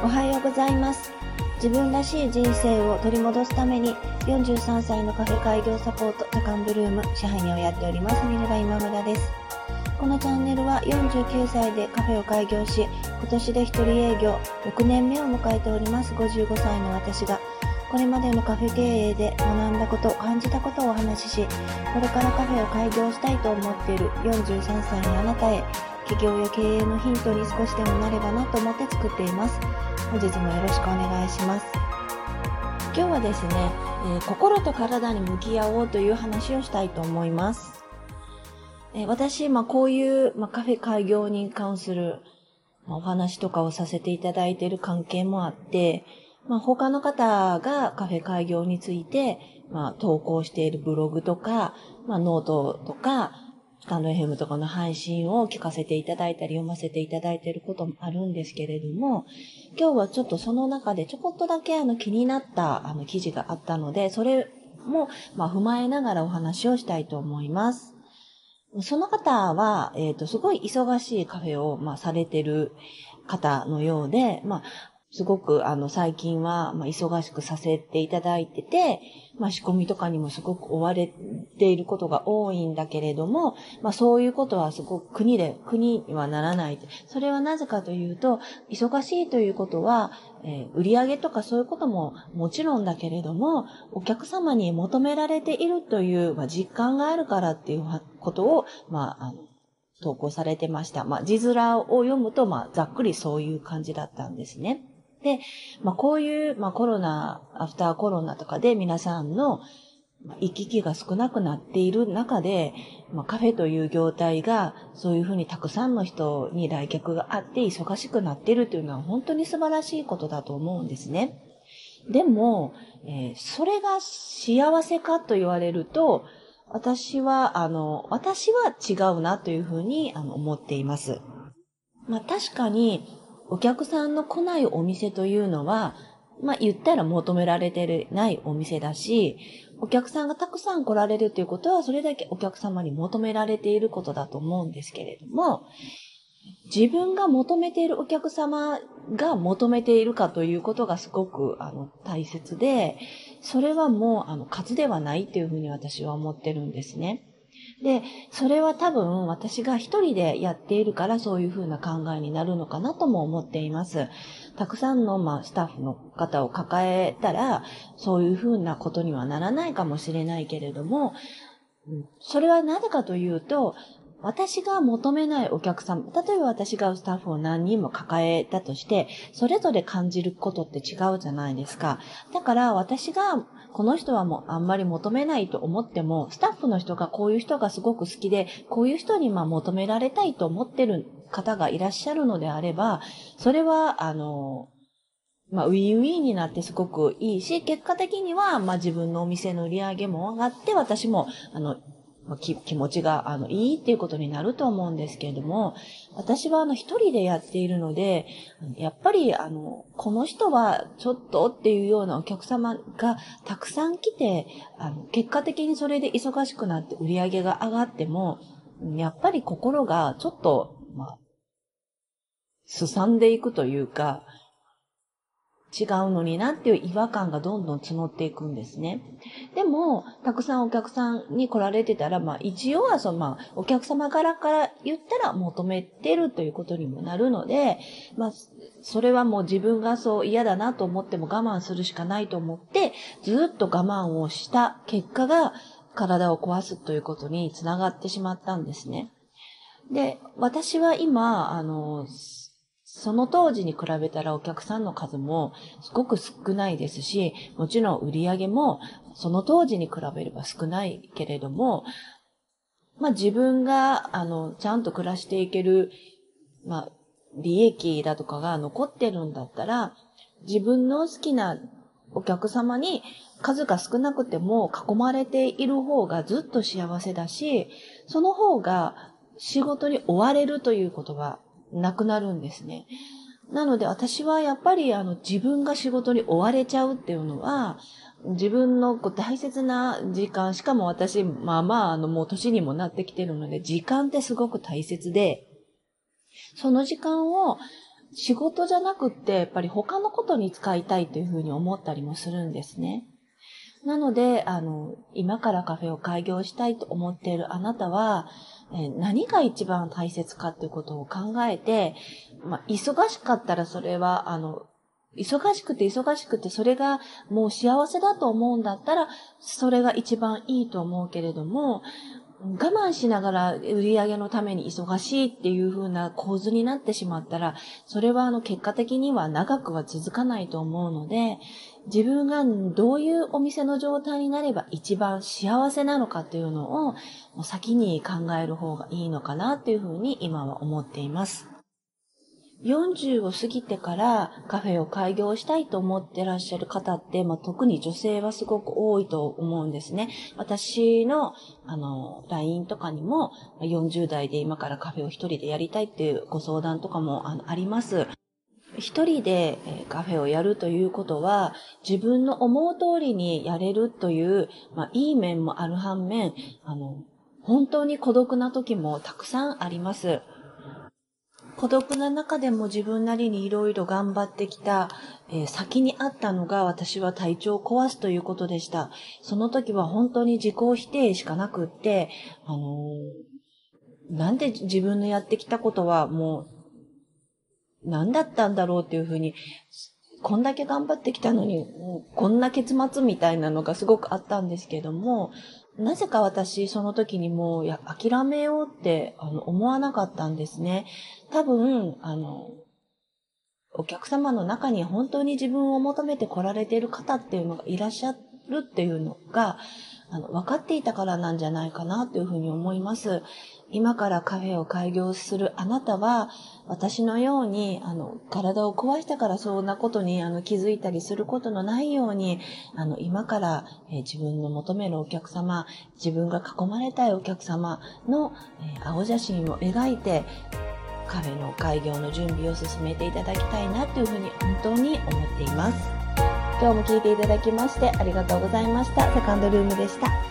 おはようございます。自分らしい人生を取り戻すために、43歳のカフェ開業サポート、タカンブルーム、支配人をやっております、ミネラ今村です。このチャンネルは49歳でカフェを開業し、今年で一人営業6年目を迎えております55歳の私が、これまでのカフェ経営で学んだこと、感じたことをお話しし、これからカフェを開業したいと思っている43歳のあなたへ、企業や経営のヒントに少しでもなればなと思って作っています。本日もよろしくお願いします。今日はですね、えー心と体に向き合おうという話をしたいと思います。えー私、まあ、こういう、まあ、カフェ開業に関する、まあお話とかをさせていただいている関係もあって、まあ、他の方がカフェ開業について、まあ、投稿しているブログとか、まあ、ノートとか、タンド FM とかの配信を聞かせていただいたり読ませていただいていることもあるんですけれども、今日はちょっとその中でちょこっとだけあの気になったあの記事があったので、それもまあ踏まえながらお話をしたいと思います。その方は、えっ、と、すごい忙しいカフェを、まあ、されてる方のようで、まあ、すごく、あの、最近は、まあ、忙しくさせていただいてて、まあ、仕込みとかにもすごく追われていることが多いんだけれども、まあ、そういうことはすごく国で、国にはならない。それはなぜかというと、忙しいということは、えー売り上げとかそういうことももちろんだけれども、お客様に求められているという、まあ、実感があるからっていうことを、まあ、あの、投稿されてました。まあ、字面を読むと、まあ、ざっくりそういう感じだったんですね。で、まあ、こういう、まあ、コロナ、アフターコロナとかで皆さんの行き来が少なくなっている中で、まあ、カフェという業態がそういうふうにたくさんの人に来客があって忙しくなっているというのは本当に素晴らしいことだと思うんですね。でも、えーそれが幸せかと言われると、私は、あの、私は違うなというふうにあの思っています。まあ確かに、お客さんの来ないお店というのは、まあ言ったら求められてないお店だし、お客さんがたくさん来られるということは、それだけお客様に求められていることだと思うんですけれども、自分が求めているお客様が求めているかということがすごくあの大切で、それはもうあの数ではないというふうに私は思ってるんですね。で、それは多分私が一人でやっているからそういうふうな考えになるのかなとも思っています。たくさんの、まあ、スタッフの方を抱えたら、そういうふうなことにはならないかもしれないけれども、それはなぜかというと、私が求めないお客さん、例えば私がスタッフを何人も抱えたとして、それぞれ感じることって違うじゃないですか。だから私がこの人はもうあんまり求めないと思っても、スタッフの人がこういう人がすごく好きで、こういう人にまあ求められたいと思ってる方がいらっしゃるのであれば、それは、あの、まあ、ウィンウィンになってすごくいいし、結果的には、まあ、自分のお店の売り上げも上がって、私も、あの、まあき気持ちが、あの、いいっていうことになると思うんですけれども、私は、あの、一人でやっているので、やっぱり、あの、この人はちょっとっていうようなお客様がたくさん来て、あの、結果的にそれで忙しくなって売り上げが上がっても、やっぱり心がちょっと、まあ、すさんでいくというか、違うのになっていう違和感がどんどん募っていくんですね。でも、たくさんお客さんに来られてたら、まあ一応はその、まあお客様からから言ったら求めてるということにもなるので、まあそれはもう自分がそう嫌だなと思っても我慢するしかないと思って、ずっと我慢をした結果が体を壊すということにつながってしまったんですね。で、私は今、あの、その当時に比べたらお客さんの数もすごく少ないですし、もちろん売り上げもその当時に比べれば少ないけれども、まあ自分が、あの、ちゃんと暮らしていける、まあ、利益だとかが残ってるんだったら、自分の好きなお客様に数が少なくても囲まれている方がずっと幸せだし、その方が仕事に追われるということがなくなるんですね。なので私はやっぱりあの自分が仕事に追われちゃうっていうのは、自分のこう大切な時間、しかも私、まあまあ、あのもう年にもなってきてるので、時間ってすごく大切で、その時間を仕事じゃなくって、やっぱり他のことに使いたいというふうに思ったりもするんですね。なので、あの、今からカフェを開業したいと思っているあなたは、え何が一番大切かっていうことを考えて、まあ、忙しかったらそれは、あの、忙しくて忙しくてそれがもう幸せだと思うんだったら、それが一番いいと思うけれども、我慢しながら売り上げのために忙しいっていう風な構図になってしまったら、それはあの結果的には長くは続かないと思うので、自分がどういうお店の状態になれば一番幸せなのかっていうのを先に考える方がいいのかなっていう風に今は思っています。40を過ぎてからカフェを開業したいと思ってらっしゃる方って、まあ、特に女性はすごく多いと思うんですね。私の、あの、LINE とかにも、40代で今からカフェを一人でやりたいっていうご相談とかもああります。一人でカフェをやるということは、自分の思う通りにやれるという、まあ、いい面もある反面、あの、本当に孤独な時もたくさんあります。孤独な中でも自分なりにいろいろ頑張ってきた、えー、先にあったのが私は体調を壊すということでした。その時は本当に自己否定しかなくって、あのー、なんで自分のやってきたことはもう、何だったんだろうっていうふうに、こんだけ頑張ってきたのに、こんな結末みたいなのがすごくあったんですけども、なぜか私、その時にもう、や、諦めようって、あの、思わなかったんですね。多分、あの、お客様の中に本当に自分を求めて来られている方っていうのがいらっしゃるっていうのが、あの、分かっていたからなんじゃないかなというふうに思います。今からカフェを開業するあなたは、私のように、あの、体を壊したからそんなことに、あの、気づいたりすることのないように、あの、今から、えー、自分の求めるお客様、自分が囲まれたいお客様の、えー、青写真を描いて、カフェの開業の準備を進めていただきたいなというふうに本当に思っています。今日も聞いていただきましてありがとうございました。セカンドルームでした。